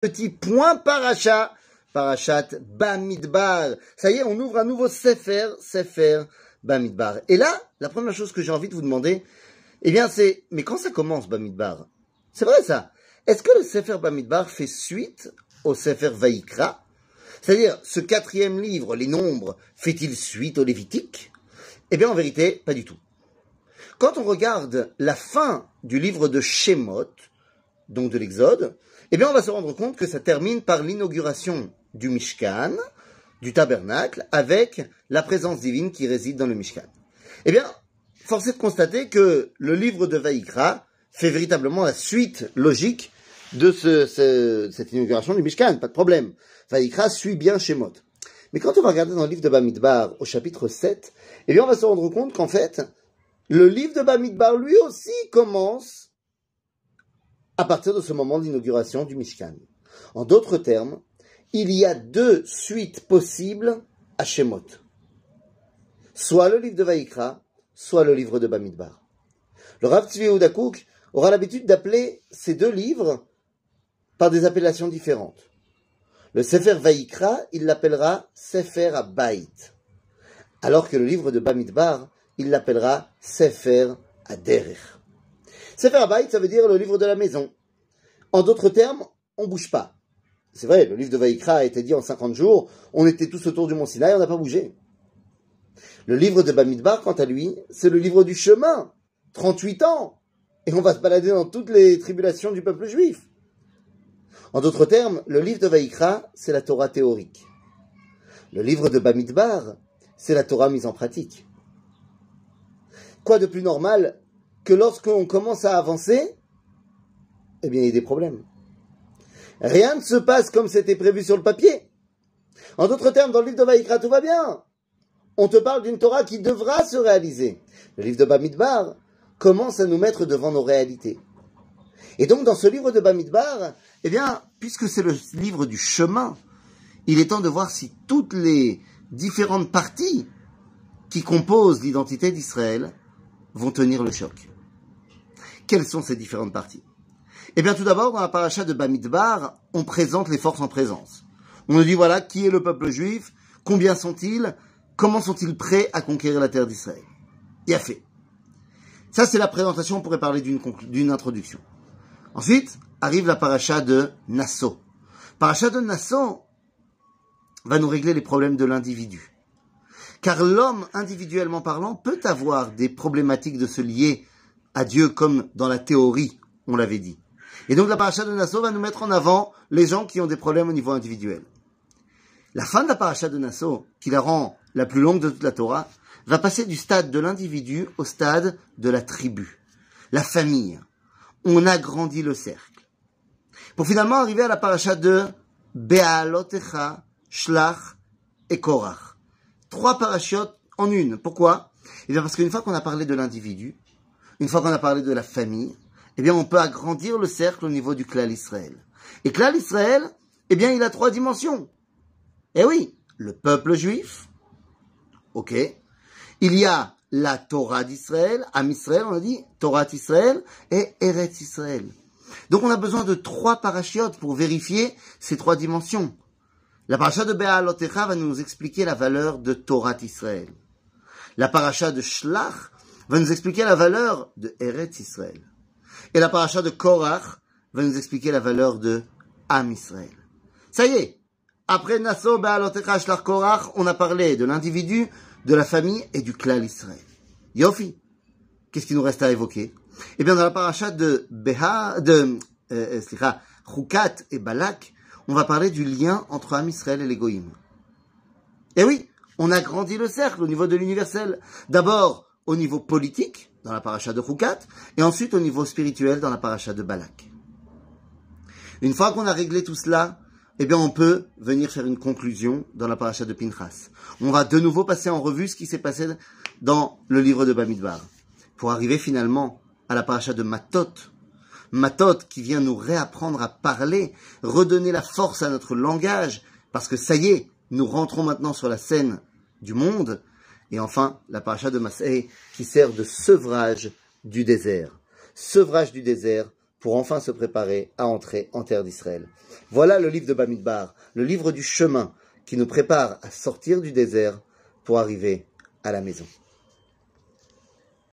petit point paracha, parachat Bamidbar. Ça y est, on ouvre un nouveau Sefer, Sefer Bamidbar. Et là, la première chose que j'ai envie de vous demander, eh bien c'est, mais quand ça commence Bamidbar? C'est vrai ça Est-ce que le Sefer Bamidbar fait suite au Sefer Vaikra C'est-à-dire, ce quatrième livre, les nombres, fait-il suite au Lévitique? Eh bien en vérité, pas du tout. Quand on regarde la fin du livre de Shemot, donc de l'Exode, eh bien on va se rendre compte que ça termine par l'inauguration du Mishkan, du tabernacle, avec la présence divine qui réside dans le Mishkan. Eh bien, force est de constater que le livre de Vaïkra fait véritablement la suite logique de cette inauguration du Mishkan, pas de problème. Vaïkra suit bien Shemot. Mais quand on va regarder dans le livre de Bamidbar au chapitre 7, eh bien on va se rendre compte qu'en fait, le livre de Bamidbar lui aussi commence à partir de ce moment d'inauguration du Mishkan. En d'autres termes, il y a deux suites possibles à Shemot. Soit le livre de Vaïkra, soit le livre de Bamidbar. Le Rav Tzvi aura l'habitude d'appeler ces deux livres par des appellations différentes. Le Sefer Vaïkra, il l'appellera Sefer Abayit, alors que le livre de Bamidbar, il l'appellera Sefer Aderech. Sefer Abayit, ça veut dire le livre de la maison. En d'autres termes, on bouge pas. C'est vrai, le livre de Vaïkra a été dit en 50 jours, on était tous autour du mont Sinaï, on n'a pas bougé. Le livre de Bamidbar, quant à lui, c'est le livre du chemin. 38 ans. Et on va se balader dans toutes les tribulations du peuple juif. En d'autres termes, le livre de Vaïkra, c'est la Torah théorique. Le livre de Bamidbar, c'est la Torah mise en pratique. Quoi de plus normal que lorsqu'on commence à avancer, eh bien, il y a des problèmes. Rien ne se passe comme c'était prévu sur le papier. En d'autres termes, dans le livre de Vaïkra, tout va bien. On te parle d'une Torah qui devra se réaliser. Le livre de Bamidbar commence à nous mettre devant nos réalités. Et donc, dans ce livre de Bamidbar, eh bien, puisque c'est le livre du chemin, il est temps de voir si toutes les différentes parties qui composent l'identité d'Israël vont tenir le choc. Quelles sont ces différentes parties? Eh bien, tout d'abord, dans la paracha de Bamidbar, on présente les forces en présence. On nous dit, voilà, qui est le peuple juif Combien sont-ils Comment sont-ils prêts à conquérir la terre d'Israël Il a fait. Ça, c'est la présentation, on pourrait parler d'une introduction. Ensuite, arrive la paracha de Nassau. Paracha de Nassau va nous régler les problèmes de l'individu. Car l'homme, individuellement parlant, peut avoir des problématiques de se lier à Dieu comme dans la théorie, on l'avait dit. Et donc la paracha de Nassau va nous mettre en avant les gens qui ont des problèmes au niveau individuel. La fin de la paracha de Nassau, qui la rend la plus longue de toute la Torah, va passer du stade de l'individu au stade de la tribu, la famille. On agrandit le cercle. Pour finalement arriver à la paracha de Be'alotecha, Shlach et Korach. Trois parachutes en une. Pourquoi? Eh bien parce qu'une fois qu'on a parlé de l'individu, une fois qu'on a parlé de la famille, eh bien on peut agrandir le cercle au niveau du clan Israël. Et clan Israël, eh bien il a trois dimensions. Eh oui, le peuple juif, ok. Il y a la Torah d'Israël, Am Israël, on a dit, Torah d'Israël et Eretz Israël. Donc on a besoin de trois parachutes pour vérifier ces trois dimensions. La paracha de Be'alotecha va nous expliquer la valeur de Torah Israël. La paracha de Shlach va nous expliquer la valeur de Eretz Israël. Et la paracha de Korach va nous expliquer la valeur de Am Israël. Ça y est, après Nassau, Be'alotecha, Shlach, Korach, on a parlé de l'individu, de la famille et du clan Israël. Yofi, qu'est-ce qui nous reste à évoquer? Eh bien, dans la paracha de Beha, de euh, Chukat et Balak, on va parler du lien entre Am Israël et l'égoïme. Et oui, on a grandi le cercle au niveau de l'universel. D'abord au niveau politique, dans la paracha de Choukat, et ensuite au niveau spirituel, dans la paracha de Balak. Une fois qu'on a réglé tout cela, eh bien, on peut venir faire une conclusion dans la paracha de Pinchas. On va de nouveau passer en revue ce qui s'est passé dans le livre de Bamidbar, pour arriver finalement à la paracha de Matot, Matot qui vient nous réapprendre à parler, redonner la force à notre langage, parce que ça y est, nous rentrons maintenant sur la scène du monde. Et enfin, la paracha de Masé qui sert de sevrage du désert. Sevrage du désert pour enfin se préparer à entrer en terre d'Israël. Voilà le livre de Bamidbar, le livre du chemin qui nous prépare à sortir du désert pour arriver à la maison.